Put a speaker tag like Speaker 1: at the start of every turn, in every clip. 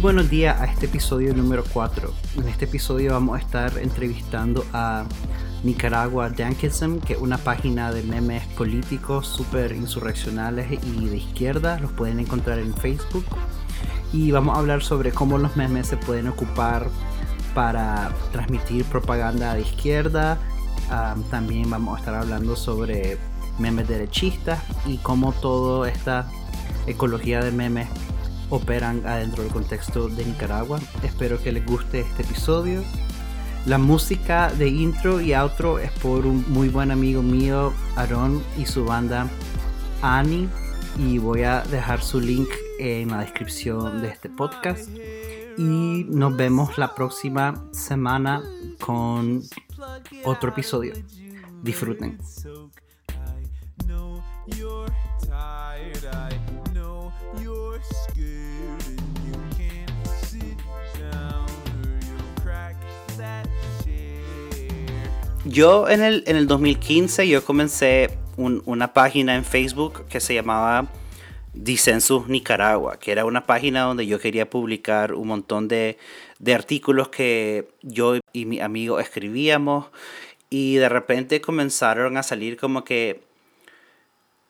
Speaker 1: buenos días a este episodio número 4. En este episodio vamos a estar entrevistando a Nicaragua Dankism, que es una página de memes políticos súper insurreccionales y de izquierda. Los pueden encontrar en Facebook. Y vamos a hablar sobre cómo los memes se pueden ocupar para transmitir propaganda de izquierda. también vamos a estar hablando sobre memes derechistas y cómo toda esta ecología de memes operan adentro del contexto de Nicaragua. Espero que les guste este episodio. La música de intro y outro es por un muy buen amigo mío, Aaron, y su banda Annie. Y voy a dejar su link en la descripción de este podcast. Y nos vemos la próxima semana con otro episodio. Disfruten. Yo en el, en el 2015 yo comencé una página en Facebook que se llamaba Dicensus Nicaragua, que era una página donde yo quería publicar un montón de, de artículos que yo y mi amigo escribíamos y de repente comenzaron a salir como que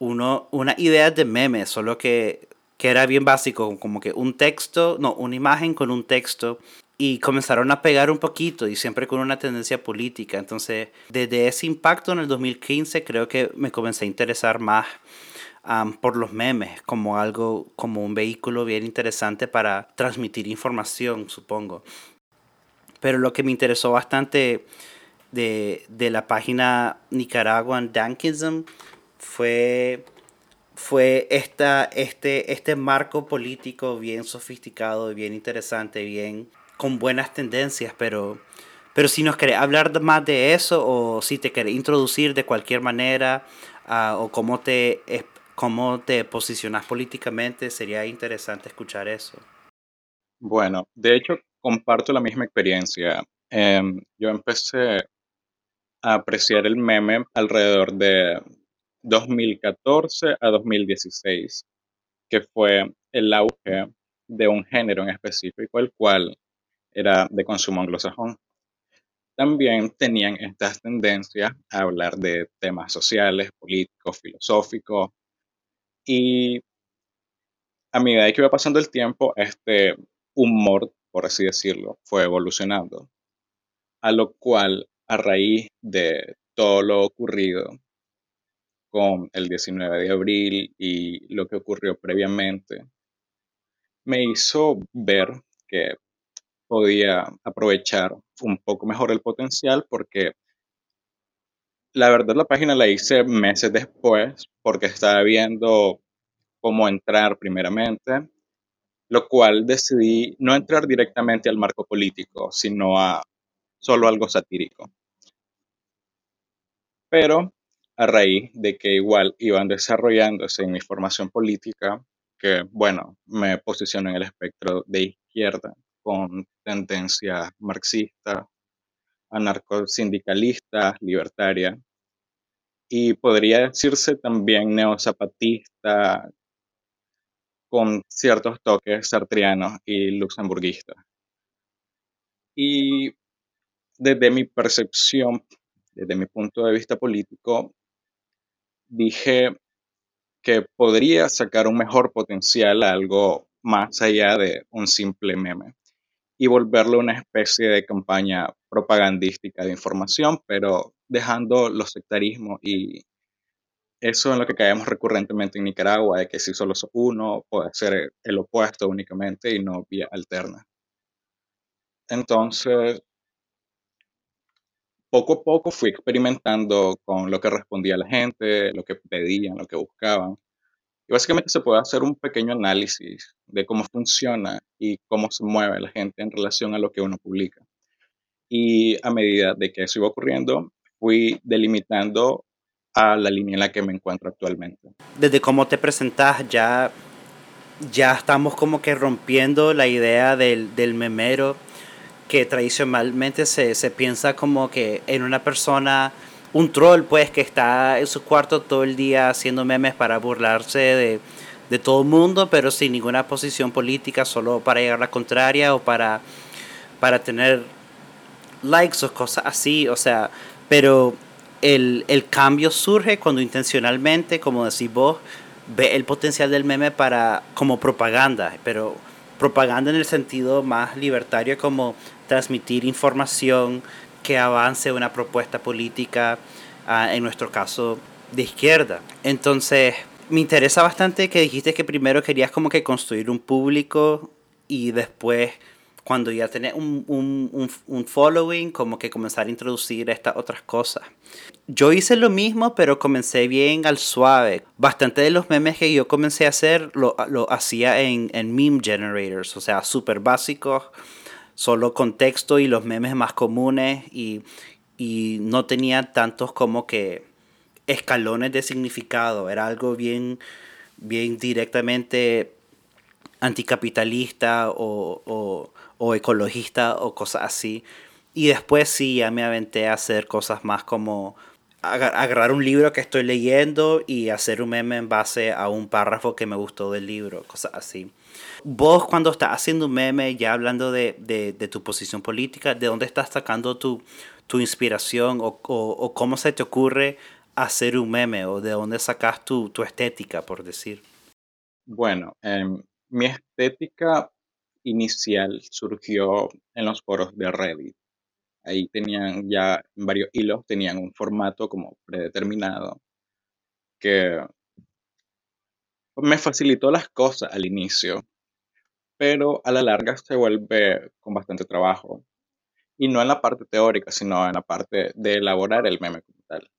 Speaker 1: uno, una idea de memes, solo que, que era bien básico, como que un texto, no, una imagen con un texto y comenzaron a pegar un poquito y siempre con una tendencia política. Entonces, desde ese impacto en el 2015 creo que me comencé a interesar más por los memes como algo, como un vehículo bien interesante para transmitir información, supongo. Pero lo que me interesó bastante de, de la página Nicaraguan Dankism fue fue esta, este, este marco político bien sofisticado, bien interesante, bien con buenas tendencias, pero, pero si nos querés hablar más de eso o si te querés introducir de cualquier manera ah, o cómo te, cómo te posicionas políticamente, sería interesante escuchar eso.
Speaker 2: Bueno, de hecho comparto la misma experiencia. Em, yo empecé a apreciar el meme alrededor de 2014 a 2016, que fue el auge de un género en específico, el cual era de consumo anglosajón. También tenían estas tendencias a hablar de temas sociales, políticos, filosóficos. Y a medida que iba pasando el tiempo, este humor, por así decirlo, fue evolucionando. A lo cual, a raíz de todo lo ocurrido con el 19 de abril y lo que ocurrió previamente, me hizo ver que podía aprovechar un poco mejor el potencial porque la verdad la página la hice meses después porque estaba viendo cómo entrar primeramente, lo cual decidí no entrar directamente al marco político, sino a solo algo satírico. Pero a raíz de que igual iban desarrollándose en mi formación política, que bueno, me posiciono en el espectro de izquierda, con tendencia marxista, anarcosindicalista, libertaria, y podría decirse también neozapatista, con ciertos toques sartrianos y luxemburguistas. Y desde mi percepción, desde mi punto de vista político, dije que podría sacar un mejor potencial a algo más allá de un simple meme y volverlo una especie de campaña propagandística de información, pero dejando los sectarismos y eso en lo que caemos recurrentemente en Nicaragua, de que si solo uno puede ser el opuesto únicamente y no vía alterna. Entonces, poco a poco fui experimentando con lo que respondía la gente, lo que pedían, lo que buscaban. Y básicamente se puede hacer un pequeño análisis de cómo funciona y cómo se mueve la gente en relación a lo que uno publica. Y a medida de que eso iba ocurriendo, fui delimitando a la línea en la que me encuentro actualmente.
Speaker 1: Desde cómo te presentas ya, ya estamos como que rompiendo la idea del, del memero que tradicionalmente se, se piensa como que en una persona un troll pues que está en su cuarto todo el día haciendo memes para burlarse de, de todo el mundo, pero sin ninguna posición política, solo para llegar a la contraria o para, para tener likes o cosas así, o sea, pero el, el cambio surge cuando intencionalmente, como decís vos, ve el potencial del meme para como propaganda, pero propaganda en el sentido más libertario como transmitir información que avance una propuesta política, ah, en nuestro caso de izquierda. Entonces, me interesa bastante que dijiste que primero querías como que construir un público y después cuando ya tenés un, un, un, following, como que comenzar a introducir estas otras cosas. Yo hice lo mismo, pero comencé bien al suave. Bastante de los memes que yo comencé a hacer lo, lo hacía en, en meme generators, o sea, súper básicos, solo contexto y los memes más comunes y, y no tenía tantos como que escalones de significado, era algo bien, bien directamente anticapitalista o, o, o ecologista o cosas así. Y después sí, ya me aventé a hacer cosas más como agarrar un libro que estoy leyendo y hacer un meme en base a un párrafo que me gustó del libro, cosas así. Vos cuando estás haciendo un meme, ya hablando de, de, tu posición política, ¿de dónde estás sacando tu, tu inspiración o, o, o, cómo se te ocurre hacer un meme o de dónde sacas tu, tu estética, por decir?
Speaker 2: Bueno, eh, mi estética inicial surgió en los foros de Reddit. Ahí tenían ya varios hilos, tenían un formato como predeterminado que me facilitó las cosas al inicio, pero a la larga se vuelve con bastante trabajo. Y no en la parte teórica, sino en la parte de elaborar el meme como tal.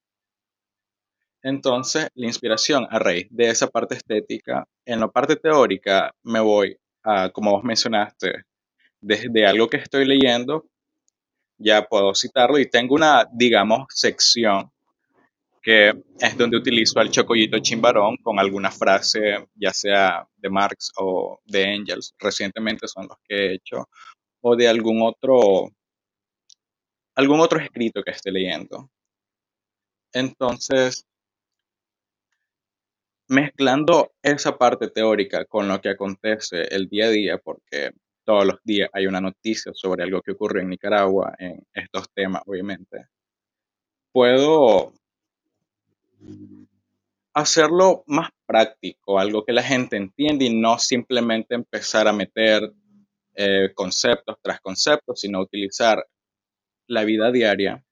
Speaker 2: Entonces, la inspiración a raíz de esa parte estética, en la parte teórica me voy a, como vos mencionaste, desde algo que estoy leyendo, ya puedo citarlo y tengo una, digamos, sección que es donde utilizo al chocollito chimbarón con alguna frase, ya sea de Marx o de Engels, recientemente son los que he hecho, o de algún otro, algún otro escrito que esté leyendo. Entonces, mezclando esa parte teórica con lo que acontece el día a día, porque todos los días hay una noticia sobre algo que ocurre en Nicaragua en estos temas, obviamente, puedo hacerlo más práctico, algo que la gente entiende y no simplemente empezar a meter eh, conceptos tras conceptos, sino utilizar la vida diaria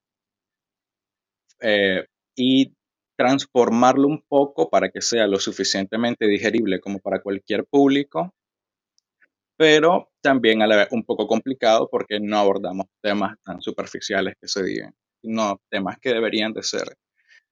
Speaker 2: eh, y transformarlo un poco para que sea lo suficientemente digerible como para cualquier público, pero también a la vez un poco complicado porque no abordamos temas tan superficiales que se digan, sino temas que deberían de ser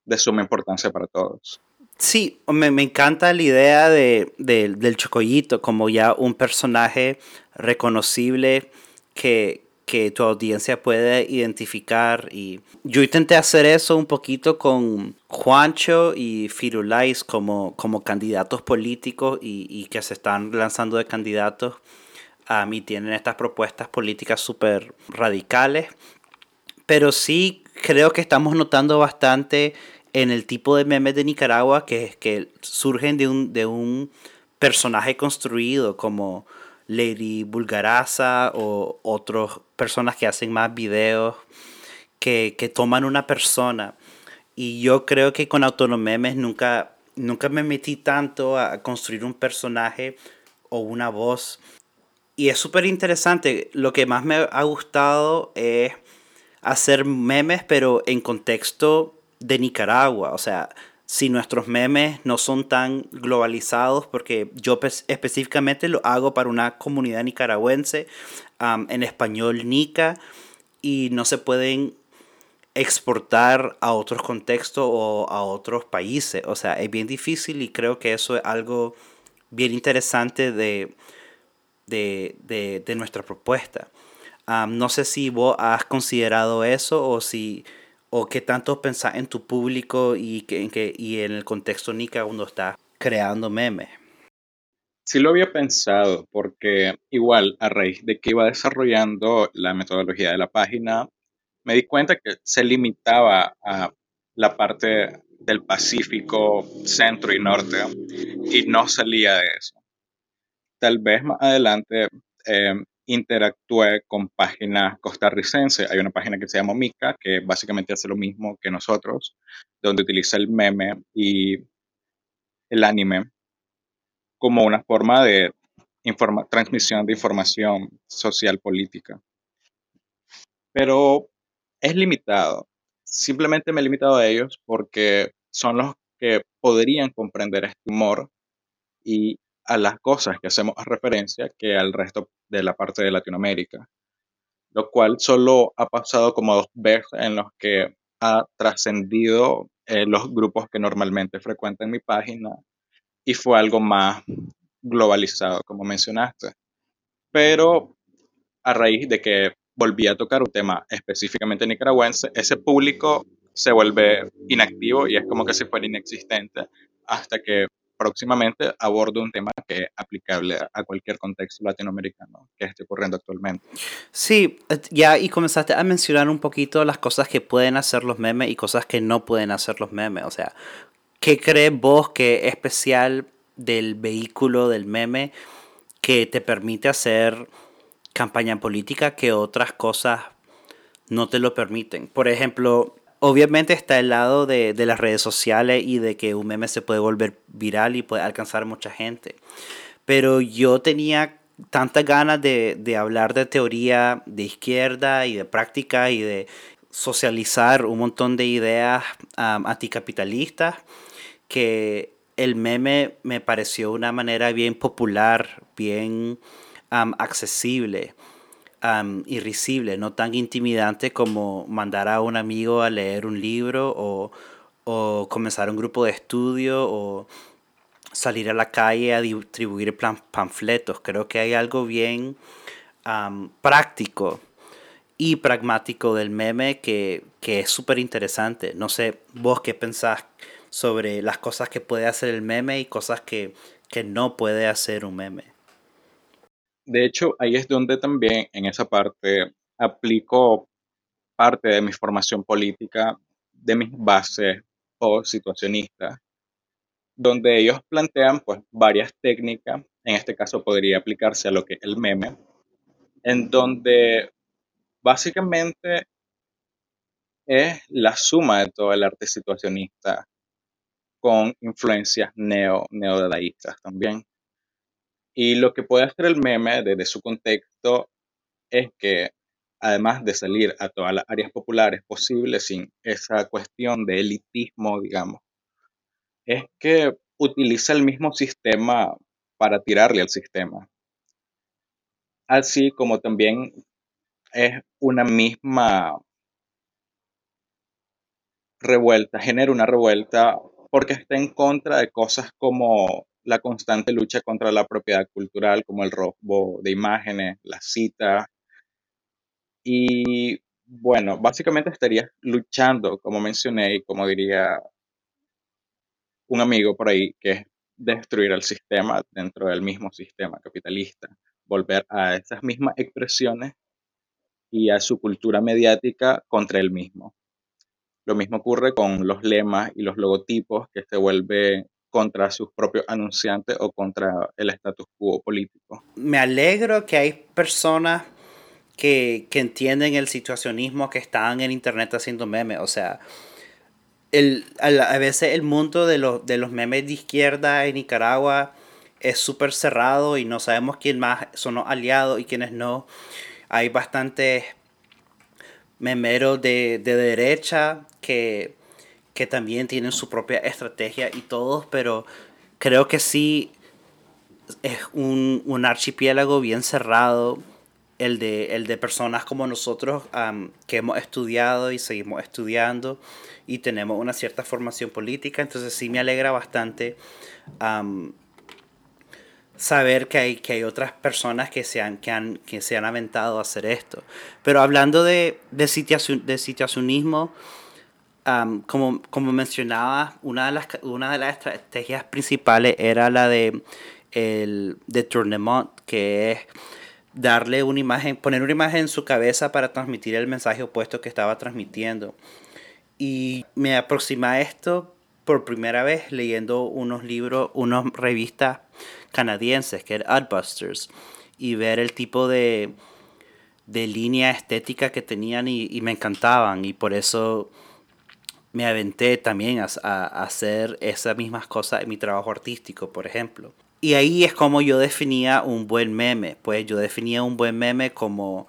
Speaker 2: de suma importancia para todos.
Speaker 1: Sí, me, me encanta la idea de, de, del Chocollito como ya un personaje reconocible que, que tu audiencia puede identificar. Y yo intenté hacer eso un poquito con Juancho y Firulais como, como candidatos políticos y, y que se están lanzando de candidatos a mí tienen estas propuestas políticas súper radicales. Pero sí creo que estamos notando bastante en el tipo de memes de Nicaragua que, que surgen de un, de un personaje construido como Lady Bulgaraza o otras personas que hacen más videos que, que, toman una persona. Y yo creo que con Autonomemes nunca, nunca me metí tanto a construir un personaje o una voz. Y es súper interesante. Lo que más me ha gustado es hacer memes, pero en contexto de Nicaragua. O sea, si nuestros memes no son tan globalizados, porque yo específicamente lo hago para una comunidad nicaragüense en español nica y no se pueden exportar a otros contextos o a otros países. O sea, es bien difícil y creo que eso es algo bien interesante de, de, de, de nuestra propuesta. no sé si vos has considerado eso o si o qué tanto pensás en tu público y, que, en, que, y en el contexto Nica cuando estás creando memes?
Speaker 2: Sí lo había pensado, porque igual a raíz de que iba desarrollando la metodología de la página, me di cuenta que se limitaba a la parte del Pacífico, Centro y Norte, y no salía de eso. Tal vez más adelante eh, interactué con páginas costarricenses. Hay una página que se llama Mica, que básicamente hace lo mismo que nosotros, donde utiliza el meme y el anime como una forma de transmisión de información social política. Pero es limitado. Simplemente me he limitado a ellos porque son los que podrían comprender este humor y a las cosas que hacemos referencia que al resto de la parte de Latinoamérica, lo cual solo ha pasado como dos veces en los que ha trascendido eh, los grupos que normalmente frecuentan mi página y fue algo más globalizado, como mencionaste. Pero a raíz de que volví a tocar un tema específicamente nicaragüense, ese público se vuelve inactivo y es como que si fuera inexistente hasta que próximamente abordo un tema que es aplicable a cualquier contexto latinoamericano que esté ocurriendo actualmente.
Speaker 1: Sí, eh, ya y comenzaste a mencionar un poquito las cosas que pueden hacer los memes y cosas que no pueden hacer los memes. O sea, ¿qué crees vos que es especial del vehículo del meme que te permite hacer campaña política que otras cosas no te lo permiten? Por ejemplo, obviamente está el lado de, las redes sociales y de que un meme se puede volver viral y puede alcanzar mucha gente. Pero yo tenía tantas ganas de, hablar de teoría de izquierda y de práctica y de socializar un montón de ideas anticapitalistas que el meme me pareció una manera bien popular, bien accesible y risible, no tan intimidante como mandar a un amigo a leer un libro o, comenzar un grupo de estudio o salir a la calle a distribuir panfletos. Creo que hay algo bien práctico y pragmático del meme que, que es súper interesante. No sé, vos qué pensás sobre las cosas que puede hacer el meme y cosas que, que no puede hacer un meme.
Speaker 2: De hecho, ahí es donde también en esa parte aplico parte de mi formación política, de mis bases o situacionistas, donde ellos plantean pues varias técnicas, en este caso podría aplicarse a lo que es el meme, en donde básicamente es la suma de todo el arte situacionista con influencias neo neodadaístas también. Y lo que puede hacer el meme desde su contexto es que, además de salir a todas las áreas populares posibles sin esa cuestión de elitismo, digamos, es que utiliza el mismo sistema para tirarle al sistema. Así como también es una misma revuelta, genera una revuelta porque está en contra de cosas como la constante lucha contra la propiedad cultural, como el robo de imágenes, la cita. Y bueno, básicamente estaría luchando, como mencioné y como diría un amigo por ahí, que es destruir el sistema dentro del mismo sistema capitalista, volver a esas mismas expresiones y a su cultura mediática contra el mismo. Lo mismo ocurre con los lemas y los logotipos que se vuelven contra sus propios anunciantes o contra el status quo político.
Speaker 1: Me alegro que hay personas que, entienden el situacionismo que están en internet haciendo memes. O sea, el, a, veces el mundo de, los, de los memes de izquierda en Nicaragua es súper cerrado y no sabemos quién más son los aliados y quiénes no. Hay bastantes memeros de, de derecha que que también tienen su propia estrategia y todos, pero creo que sí es un, archipiélago bien cerrado, el de, el de personas como nosotros que hemos estudiado y seguimos estudiando y tenemos una cierta formación política, entonces sí me alegra bastante saber que hay, que hay otras personas que se han, que han, que se han aventado a hacer esto. Pero hablando de, de, de situacionismo, como, como mencionaba, una de, las, una de las estrategias principales era la de el de Tournemont, que es darle una imagen, poner una imagen en su cabeza para transmitir el mensaje opuesto que estaba transmitiendo. Y me aproxima a esto por primera vez leyendo unos libros, unas revistas canadienses, que era Adbusters, y ver el tipo de, de línea estética que tenían y, me encantaban. Y por eso me aventé también a, hacer esas mismas cosas en mi trabajo artístico, por ejemplo. Y ahí es como yo definía un buen meme. Pues yo definía un buen meme como,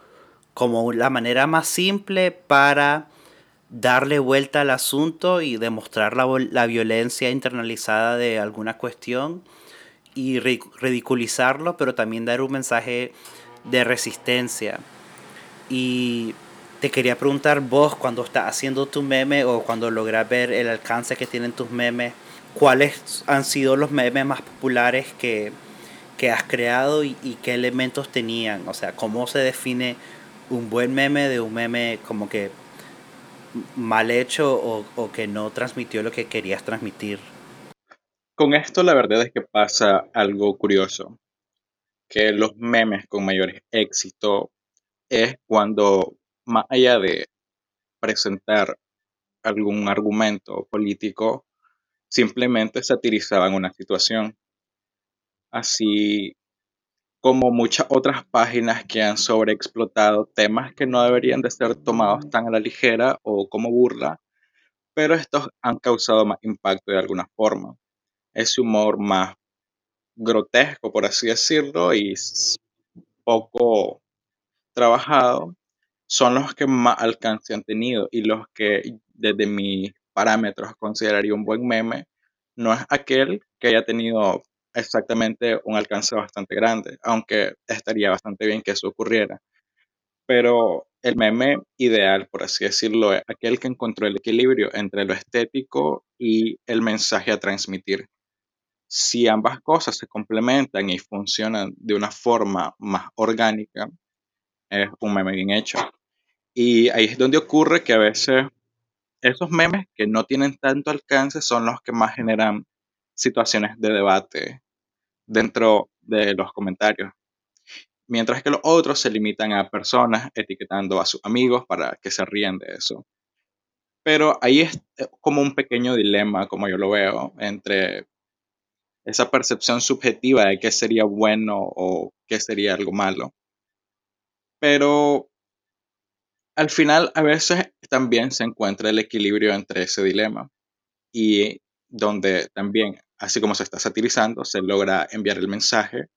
Speaker 1: como la manera más simple para darle vuelta al asunto y demostrar la, la violencia internalizada de alguna cuestión y ridiculizarlo, pero también dar un mensaje de resistencia. Y te quería preguntar vos, cuando estás haciendo tu meme o cuando logras ver el alcance que tienen tus memes, ¿cuáles han sido los memes más populares que, has creado y, qué elementos tenían? O sea, ¿cómo se define un buen meme de un meme como que mal hecho o, o que no transmitió lo que querías transmitir?
Speaker 2: Con esto la verdad es que pasa algo curioso, que los memes con mayor éxito es cuando, más allá de presentar algún argumento político, simplemente satirizaban una situación. Así como muchas otras páginas que han sobreexplotado temas que no deberían de ser tomados tan a la ligera o como burla, pero estos han causado más impacto de alguna forma. Ese humor más grotesco, por así decirlo, y poco trabajado, son los que más alcance han tenido y los que desde mis parámetros consideraría un buen meme, no es aquel que haya tenido exactamente un alcance bastante grande, aunque estaría bastante bien que eso ocurriera. Pero el meme ideal, por así decirlo, es aquel que encontró el equilibrio entre lo estético y el mensaje a transmitir. Si ambas cosas se complementan y funcionan de una forma más orgánica, es un meme bien hecho. Y ahí es donde ocurre que a veces esos memes que no tienen tanto alcance son los que más generan situaciones de debate dentro de los comentarios. Mientras que los otros se limitan a personas etiquetando a sus amigos para que se ríen de eso. Pero ahí es eh, como un pequeño dilema, como yo lo veo, entre esa percepción subjetiva de qué sería bueno o qué sería algo malo. Pero al final a veces también se encuentra el equilibrio entre ese dilema y donde también, así como se está satirizando, se logra enviar el mensaje.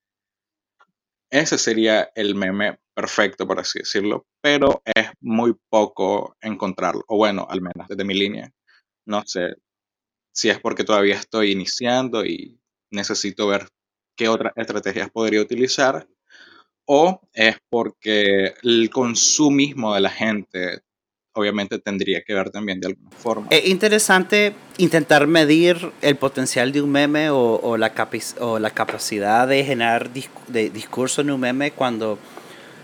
Speaker 2: Ese sería el meme perfecto, por así decirlo, pero es muy poco encontrarlo, o bueno, al menos desde mi línea. No sé si es porque todavía estoy iniciando y necesito ver qué otras estrategias podría utilizar, o es porque el consumismo de la gente obviamente tendría que ver también de alguna forma.
Speaker 1: Es interesante intentar medir el potencial de un meme o, la, o la capacidad de generar de discurso en un meme cuando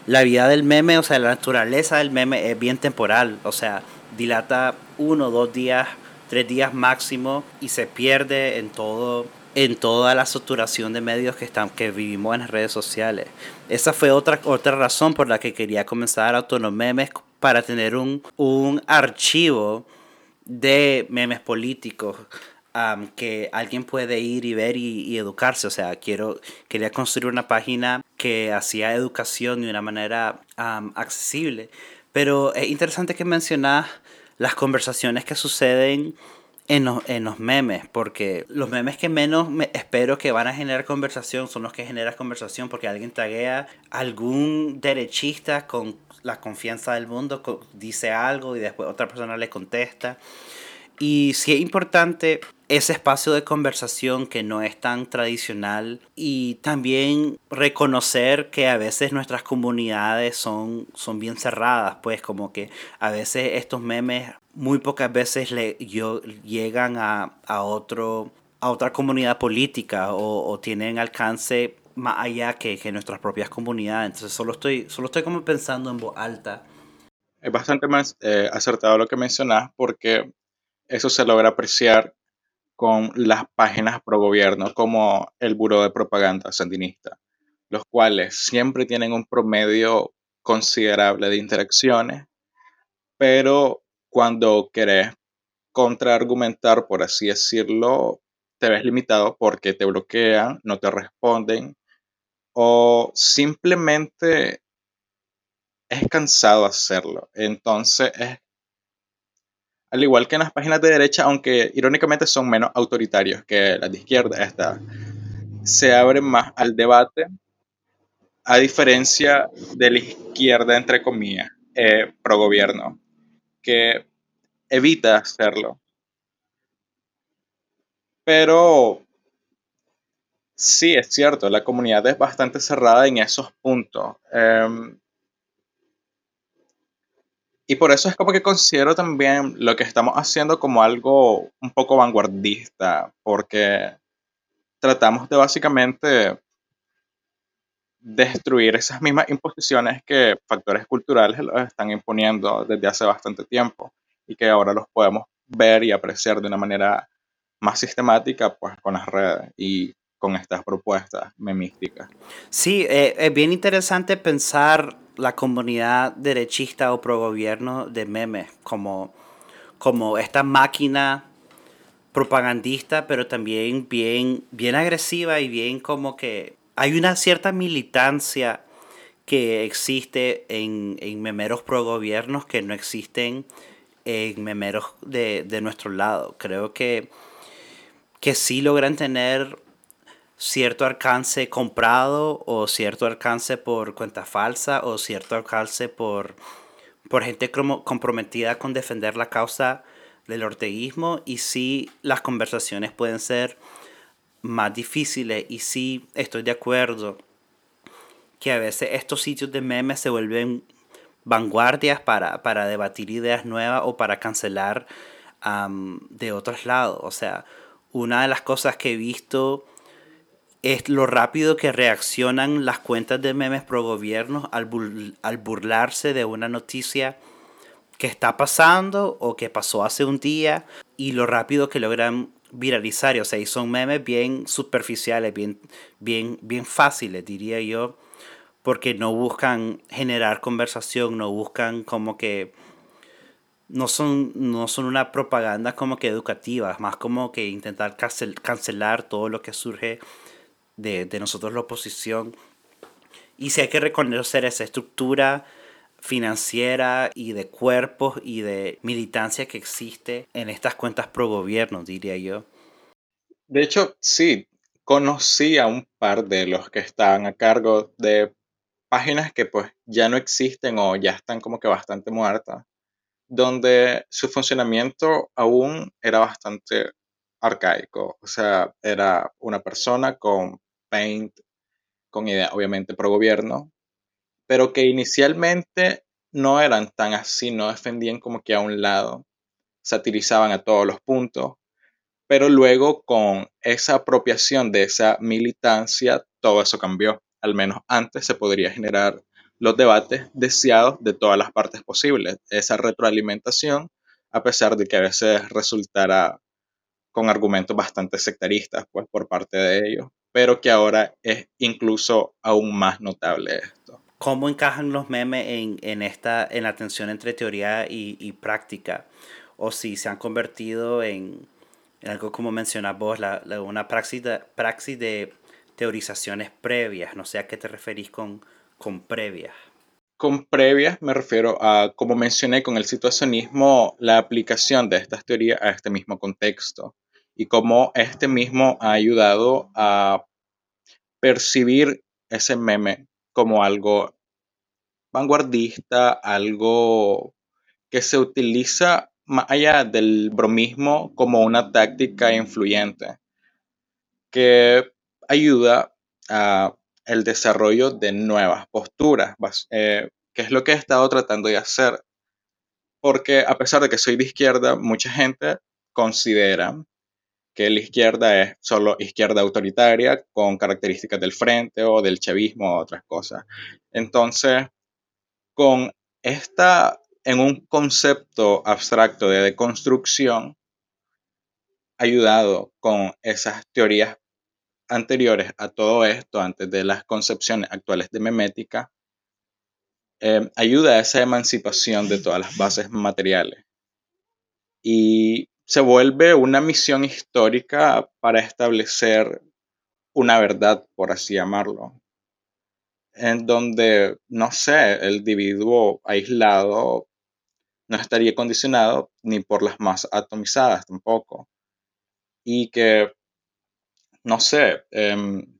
Speaker 1: la vida del meme, o sea, la naturaleza del meme es bien temporal, o sea, dilata uno, dos días, tres días máximo y se pierde en todo en toda la saturación de medios que, están, que vivimos en las redes sociales. Esa fue otra, otra razón por la que quería comenzar Autonomemes para tener un, un archivo de memes políticos que alguien puede ir y ver y, educarse. O sea, quiero, quería construir una página que hacía educación de una manera accesible. Pero es interesante que mencionas las conversaciones que suceden en los, memes, porque los memes que menos me espero que van a generar conversación son los que generan conversación porque alguien taguea algún derechista con la confianza del mundo, dice algo y después otra persona le contesta. Y sí es importante ese espacio de conversación que no es tan tradicional y también reconocer que a veces nuestras comunidades son, son bien cerradas, pues como que a veces estos memes muy pocas veces le, yo, llegan a, a, otro, a otra comunidad política o, o tienen alcance más allá que, que, nuestras propias comunidades. Entonces solo estoy, solo estoy como pensando en voz alta.
Speaker 2: Es bastante más eh, acertado lo que mencionas porque eso se logra apreciar con las páginas pro gobierno como el Buró de Propaganda Sandinista, los cuales siempre tienen un promedio considerable de interacciones, pero cuando querés contraargumentar, por así decirlo, te ves limitado porque te bloquean, no te responden o simplemente es cansado hacerlo. Entonces, es, al igual que en las páginas de derecha, aunque irónicamente son menos autoritarios que las de izquierda, esta, se abre más al debate, a diferencia de la izquierda, entre comillas, eh, pro gobierno, que evita hacerlo. Pero sí, es cierto, la comunidad es bastante cerrada en esos puntos. Em, y por eso es como que considero también lo que estamos haciendo como algo un poco vanguardista, porque tratamos de básicamente destruir esas mismas imposiciones que factores culturales los están imponiendo desde hace bastante tiempo y que ahora los podemos ver y apreciar de una manera más sistemática pues con las redes y con estas propuestas memísticas.
Speaker 1: Sí, eh, es bien interesante pensar la comunidad derechista o pro gobierno de memes como, como esta máquina propagandista, pero también bien, bien agresiva y bien como que hay una cierta militancia que existe en, en memeros pro gobiernos que no existen en memeros de, de nuestro lado. Creo que, que sí logran tener cierto alcance comprado o cierto alcance por cuenta falsa o cierto alcance por, por gente comprometida con defender la causa del orteguismo y sí las conversaciones pueden ser más difíciles y sí estoy de acuerdo que a veces estos sitios de memes se vuelven vanguardias para, para debatir ideas nuevas o para cancelar de otros lados. O sea, una de las cosas que he visto es lo rápido que reaccionan las cuentas de memes pro gobierno al, al burlarse de una noticia que está pasando o que pasó hace un día y lo rápido que logran viralizar. O sea, y son memes bien superficiales, bien, bien, bien fáciles, diría yo, porque no buscan generar conversación, no buscan como que... No son, no son una propaganda como que educativa, más como que intentar cancelar todo lo que surge de, nosotros la oposición. Y si hay que reconocer esa estructura financiera y de cuerpos y de militancia que existe en estas cuentas pro gobierno, diría yo.
Speaker 2: De hecho, sí, conocí a un par de los que estaban a cargo de páginas que pues ya no existen o ya están como que bastante muertas, donde su funcionamiento aún era bastante arcaico. O sea, era una persona con Paint, con idea obviamente pro gobierno, pero que inicialmente no eran tan así, no defendían como que a un lado, satirizaban a todos los puntos, pero luego con esa apropiación de esa militancia, todo eso cambió. Al menos antes se podría generar los debates deseados de todas las partes posibles, esa retroalimentación, a pesar de que a veces resultara con argumentos bastante sectaristas pues, por parte de ellos pero que ahora es incluso aún más notable esto.
Speaker 1: ¿Cómo encajan los memes en, en esta, en la tensión entre teoría y, y, práctica? O si se han convertido en, en algo como mencionas vos, la, una praxis de, praxis de teorizaciones previas. No sé a qué te referís con, con previas.
Speaker 2: Con previas me refiero a, como mencioné con el situacionismo, la aplicación de estas teorías a este mismo contexto y cómo este mismo ha ayudado a percibir ese meme como algo vanguardista, algo que se utiliza más allá del bromismo como una táctica influyente que ayuda a el desarrollo de nuevas posturas, eh, que es lo que he estado tratando de hacer. Porque a pesar de que soy de izquierda, mucha gente considera que la izquierda es solo izquierda autoritaria con características del frente o del chavismo o otras cosas. Entonces, con esta, en un concepto abstracto de deconstrucción, ayudado con esas teorías anteriores a todo esto, antes de las concepciones actuales de memética, eh, ayuda a esa emancipación de todas las bases materiales. Y se vuelve una misión histórica para establecer una verdad, por así llamarlo, en donde, no sé, el individuo aislado no estaría condicionado ni por las masas atomizadas tampoco. Y que, no sé, em,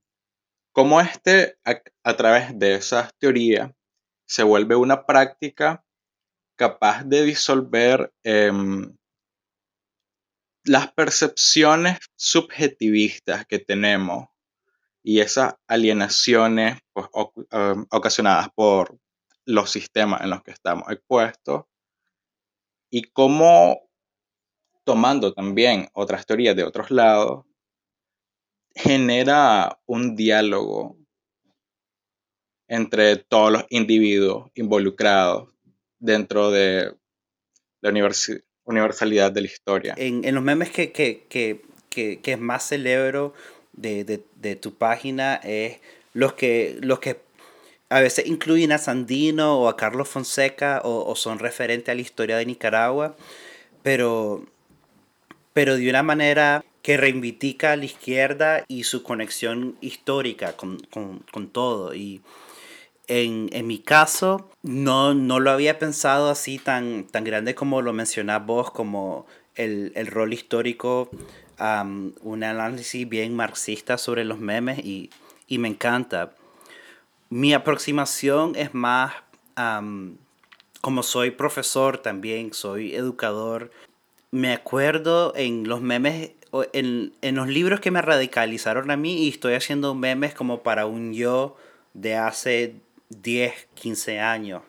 Speaker 2: cómo este, a, través de esas teorías, se vuelve una práctica capaz de disolver em, las percepciones subjetivistas que tenemos y esas alienaciones pues, um, ocasionadas por los sistemas en los que estamos expuestos y cómo tomando también otras teorías de otros lados genera un diálogo entre todos los individuos involucrados dentro de la universalidad de la historia.
Speaker 1: En, los memes que, que, que, que, más celebro de, de, tu página es los que, los que a veces incluyen a Sandino o a Carlos Fonseca o, son referentes a la historia de Nicaragua, pero, pero de una manera que reivindica a la izquierda y su conexión histórica con, con, con todo. Y, en, en, mi caso, no, no lo había pensado así tan, tan grande como lo mencionás vos, como el, el rol histórico, un análisis bien marxista sobre los memes y, y me encanta. Mi aproximación es más, como soy profesor también, soy educador, me acuerdo en los memes, en, en los libros que me radicalizaron a mí y estoy haciendo memes como para un yo de hace 10, 15 años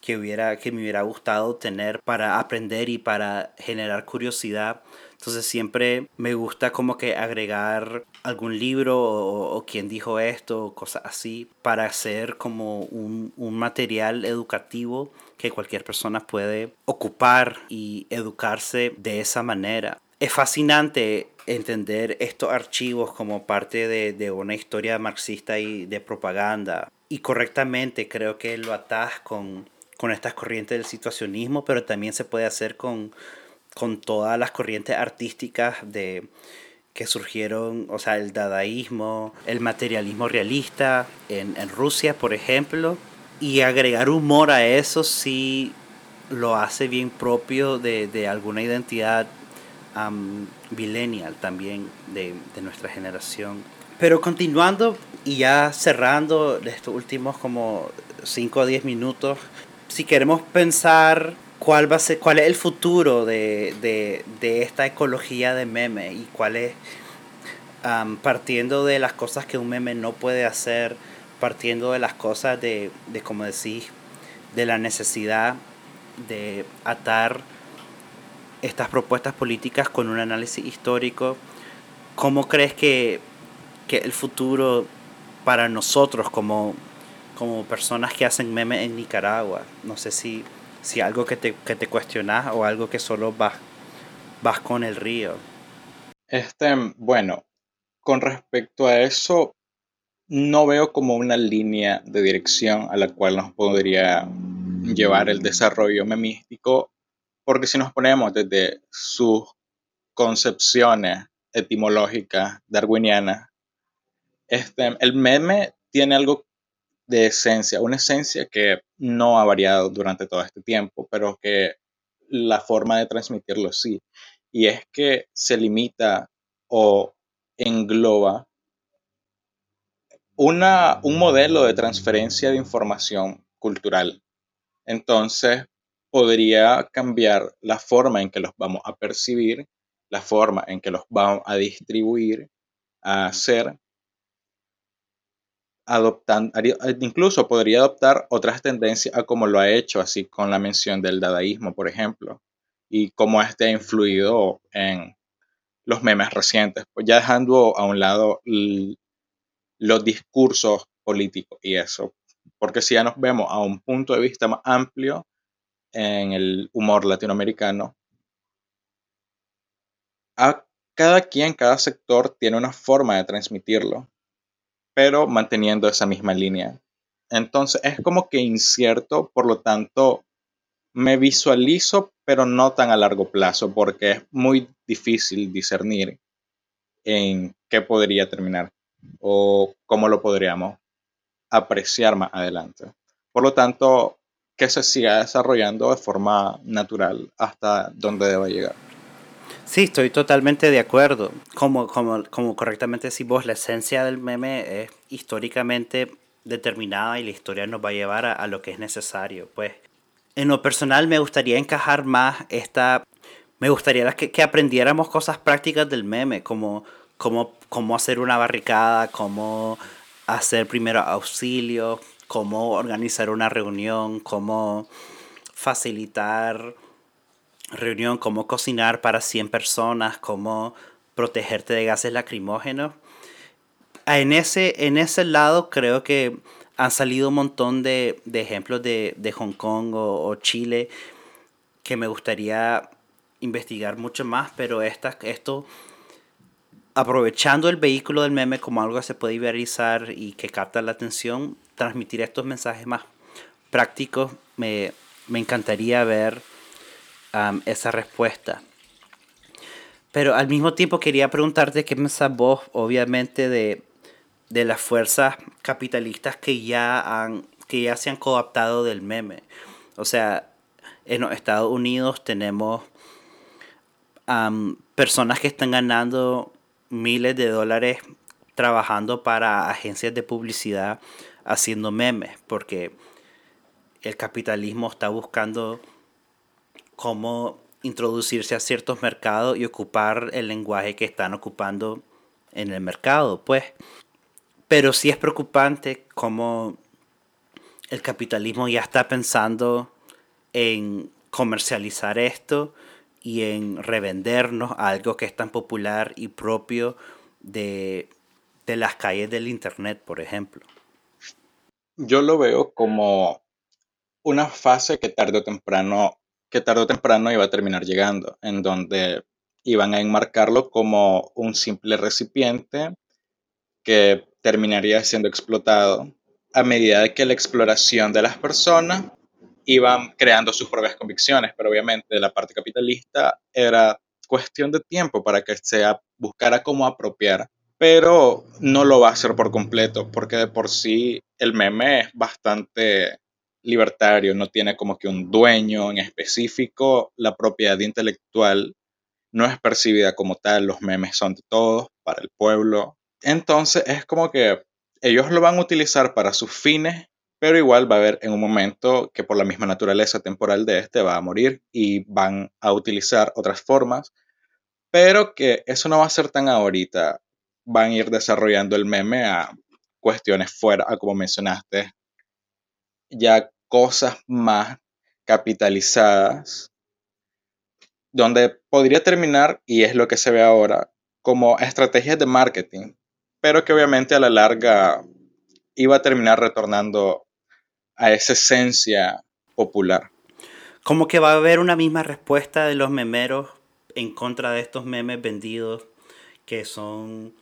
Speaker 1: que, hubiera, que me hubiera gustado tener para aprender y para generar curiosidad. Entonces siempre me gusta como que agregar algún libro o, o quién dijo esto cosas así para hacer como un, un material educativo que cualquier persona puede ocupar y educarse de esa manera. Es fascinante entender estos archivos como parte de, de, una historia marxista y de propaganda y correctamente creo que lo atas con, con estas corrientes del situacionismo, pero también se puede hacer con, con todas las corrientes artísticas de que surgieron, o sea, el dadaísmo, el materialismo realista en, en Rusia, por ejemplo, y agregar humor a eso sí lo hace bien propio de, de alguna identidad um, millennial también de, de nuestra generación. Pero continuando y ya cerrando estos últimos como 5 o 10 minutos, si queremos pensar cuál va a ser, cuál es el futuro de, de, de esta ecología de meme y cuál es, partiendo de las cosas que un meme no puede hacer, partiendo de las cosas de, de como decís, de la necesidad de atar estas propuestas políticas con un análisis histórico, ¿cómo crees que que el futuro para nosotros como, como personas que hacen memes en Nicaragua. No sé si, si algo que te, que te cuestionas o algo que solo vas, vas con el río.
Speaker 2: Este, bueno, con respecto a eso, no veo como una línea de dirección a la cual nos podría llevar el desarrollo memístico, porque si nos ponemos desde sus concepciones etimológicas darwinianas este, el meme tiene algo de esencia, una esencia que no ha variado durante todo este tiempo, pero que la forma de transmitirlo sí. Y es que se limita o engloba una, un modelo de transferencia de información cultural. Entonces, podría cambiar la forma en que los vamos a percibir, la forma en que los vamos a distribuir, a hacer, adoptando, incluso podría adoptar otras tendencias a como lo ha hecho, así con la mención del dadaísmo, por ejemplo, y cómo este ha influido en los memes recientes, pues ya dejando a un lado los discursos políticos y eso, porque si ya nos vemos a un punto de vista más amplio en el humor latinoamericano, a cada quien, cada sector tiene una forma de transmitirlo pero manteniendo esa misma línea. Entonces es como que incierto, por lo tanto, me visualizo, pero no tan a largo plazo, porque es muy difícil discernir en qué podría terminar o cómo lo podríamos apreciar más adelante. Por lo tanto, que se siga desarrollando de forma natural hasta donde deba llegar.
Speaker 1: Sí, estoy totalmente de acuerdo. Como, como, como correctamente decís vos, la esencia del meme es históricamente determinada y la historia nos va a llevar a, lo que es necesario. Pues en lo personal me gustaría encajar más esta... Me gustaría que, que aprendiéramos cosas prácticas del meme, como hacer una barricada, cómo hacer primero auxilio, cómo organizar una reunión, cómo facilitar reunión, cómo cocinar para 100 personas, cómo protegerte de gases lacrimógenos. En ese, en ese lado creo que han salido un montón de, ejemplos de, Hong Kong o, Chile que me gustaría investigar mucho más, pero esta, esto, aprovechando el vehículo del meme como algo que se puede viralizar y que capta la atención, transmitir estos mensajes más prácticos, me, me encantaría ver esa respuesta. Pero al mismo tiempo quería preguntarte qué pensás vos, obviamente, de, de las fuerzas capitalistas que ya, han, que ya se han cooptado del meme. O sea, en los Estados Unidos tenemos personas que están ganando miles de dólares trabajando para agencias de publicidad haciendo memes, porque el capitalismo está buscando cómo introducirse a ciertos mercados y ocupar el lenguaje que están ocupando en el mercado, pues. Pero sí es preocupante cómo el capitalismo ya está pensando en comercializar esto y en revendernos algo que es tan popular y propio de, de las calles del Internet, por ejemplo.
Speaker 2: Yo lo veo como una fase que tarde o temprano que tarde o temprano iba a terminar llegando, en donde iban a enmarcarlo como un simple recipiente que terminaría siendo explotado. A medida de que la exploración de las personas iban creando sus propias convicciones, pero obviamente la parte capitalista era cuestión de tiempo para que se buscara cómo apropiar, pero no lo va a hacer por completo, porque de por sí el meme es bastante libertario, no tiene como que un dueño en específico, la propiedad intelectual no es percibida como tal, los memes son de todos, para el pueblo. Entonces es como que ellos lo van a utilizar para sus fines, pero igual va a haber en un momento que por la misma naturaleza temporal de este va a morir y van a utilizar otras formas, pero que eso no va a ser tan ahorita. Van a ir desarrollando el meme a cuestiones fuera, como mencionaste, ya cosas más capitalizadas, donde podría terminar, y es lo que se ve ahora, como estrategias de marketing, pero que obviamente a la larga iba a terminar retornando a esa esencia popular.
Speaker 1: Como que va a haber una misma respuesta de los memeros en contra de estos memes vendidos que son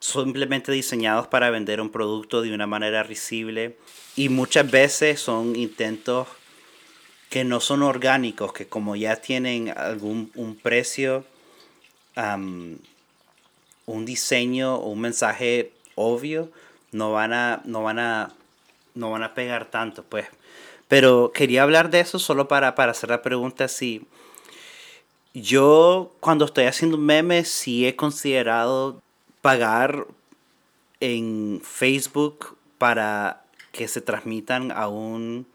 Speaker 1: simplemente diseñados para vender un producto de una manera risible y muchas veces son intentos que no son orgánicos, que como ya tienen algún un precio, un diseño un mensaje obvio, no van a, no van a, no van a pegar tanto, pues. Pero quería hablar de eso solo para, para hacer la pregunta si yo cuando estoy haciendo memes sí he considerado pagar en Facebook para que se transmitan a un,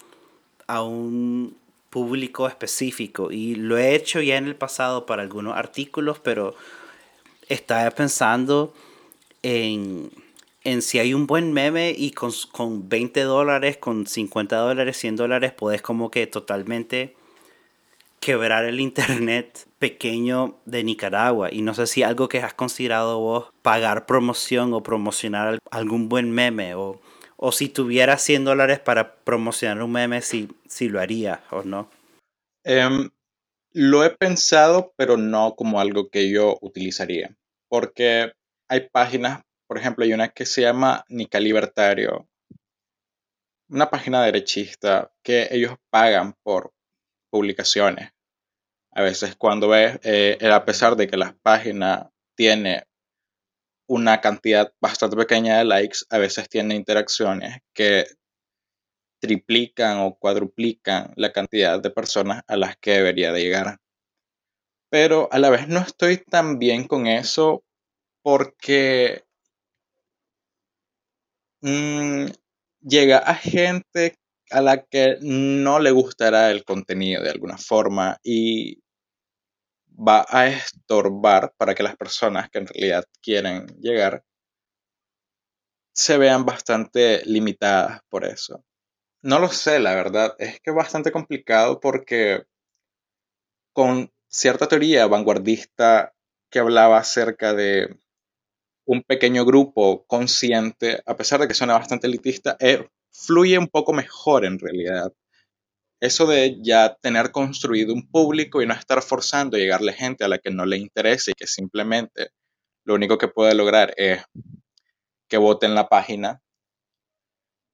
Speaker 1: a un público específico. Y lo he hecho ya en el pasado para algunos artículos, pero estaba pensando en, en si hay un buen meme y con, con 20 dólares, con 50 dólares, 100 dólares, puedes como que totalmente quebrar el internet pequeño de Nicaragua. Y no sé si algo que has considerado vos, pagar promoción o promocionar algún buen meme o, o si tuviera 100 dólares para promocionar un meme, si, si lo haría o no.
Speaker 2: Em, lo he pensado, pero no como algo que yo utilizaría. Porque hay páginas, por ejemplo, hay una que se llama Nica Libertario, una página derechista que ellos pagan por publicaciones. A veces cuando ves, eh, a pesar de que la página tiene una cantidad bastante pequeña de likes, a veces tiene interacciones que triplican o cuadruplican la cantidad de personas a las que debería de llegar. Pero a la vez no estoy tan bien con eso porque mm, llega a gente a la que no le gustará el contenido de alguna forma y va a estorbar para que las personas que en realidad quieren llegar se vean bastante limitadas por eso. No lo sé, la verdad. Es que es bastante complicado porque con cierta teoría vanguardista que hablaba acerca de un pequeño grupo consciente, a pesar de que suena bastante elitista, eh, fluye un poco mejor en realidad. Eso de ya tener construido un público y no estar forzando a llegarle gente a la que no le interese y que simplemente lo único que puede lograr es que voten la página,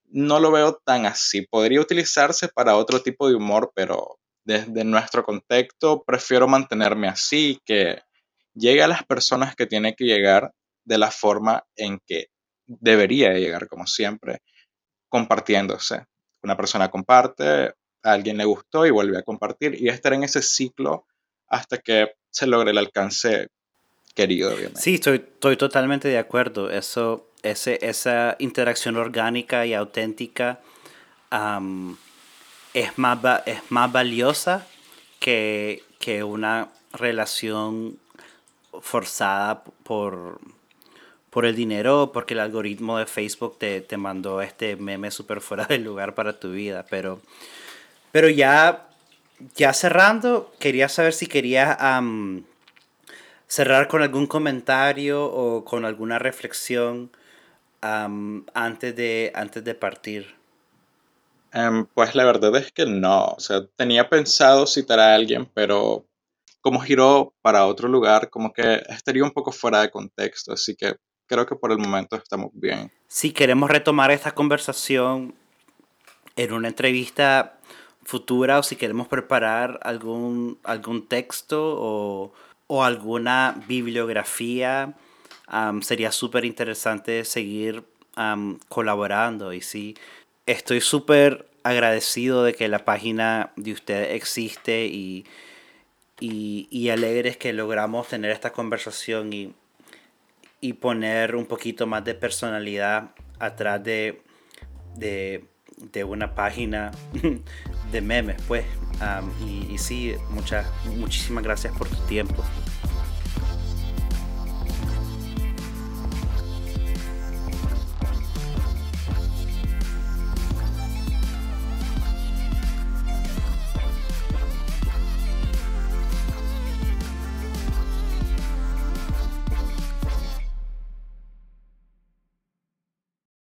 Speaker 2: no lo veo tan así. Podría utilizarse para otro tipo de humor, pero desde nuestro contexto prefiero mantenerme así, que llegue a las personas que tiene que llegar de la forma en que debería llegar, como siempre, compartiéndose. Una persona comparte, a alguien le gustó y vuelve a compartir y estar en ese ciclo hasta que se logre el alcance querido, obviamente.
Speaker 1: Sí, estoy, estoy totalmente de acuerdo. Eso, ese, esa interacción orgánica y auténtica es, más, es más valiosa que, que una relación forzada por, por el dinero porque el algoritmo de Facebook te, te mandó este meme súper fuera del lugar para tu vida. Pero, pero ya, ya cerrando, quería saber si querías cerrar con algún comentario o con alguna reflexión antes, de, antes de partir.
Speaker 2: Em, pues la verdad es que no. O sea, tenía pensado citar a alguien, pero como giró para otro lugar, como que estaría un poco fuera de contexto. Así que creo que por el momento estamos bien.
Speaker 1: Si queremos retomar esta conversación en una entrevista futura o si queremos preparar algún, algún texto o, alguna bibliografía, sería súper interesante seguir colaborando. Y sí, estoy súper agradecido de que la página de usted existe y, y, y alegres que logramos tener esta conversación y y poner un poquito más de personalidad atrás de, de, de una página de memes, pues. y, y, sí, muchas, muchísimas gracias por tu tiempo.